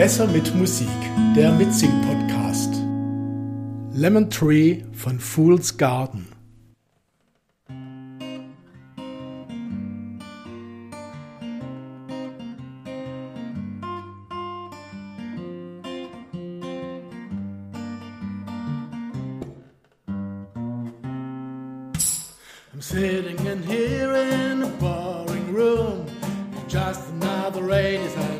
Besser mit Musik, der Mitsing-Podcast. Lemon Tree von Fool's Garden. I'm sitting in here in a boring room. Just another rainy Sunday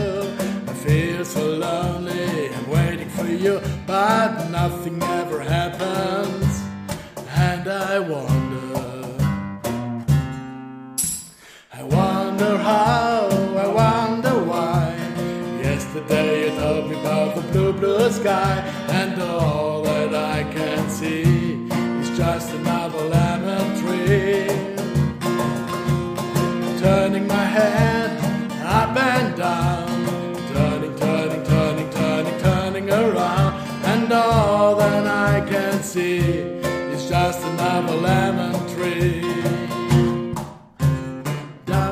You, but nothing ever happens. And I wonder. I wonder how, I wonder why. Yesterday you told me about the blue, blue sky, and all that I can see is just another lemon tree. Turning my head all that I can see is just another lemon tree. Da,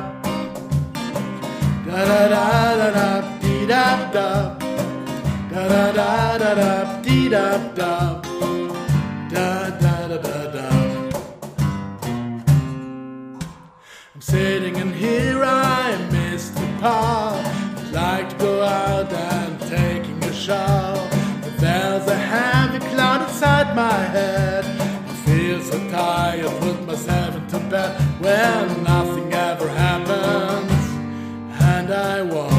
da da da da dee da da da da da da da dee da da da da da da da. I'm sitting in here, I miss the park. I'd like to go out and taking a shower, inside my head. I feel so tired, put myself into bed where nothing ever happens, and I wonder.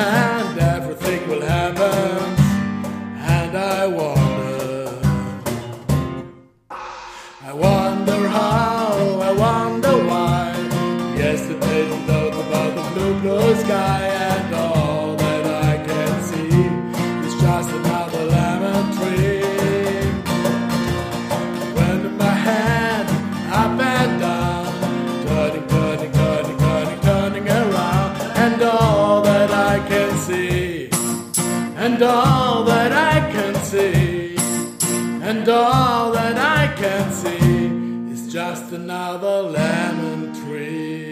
and everything will happen. And I wonder, I wonder how, can see, and all that I can see, and all that I can see is just another lemon tree.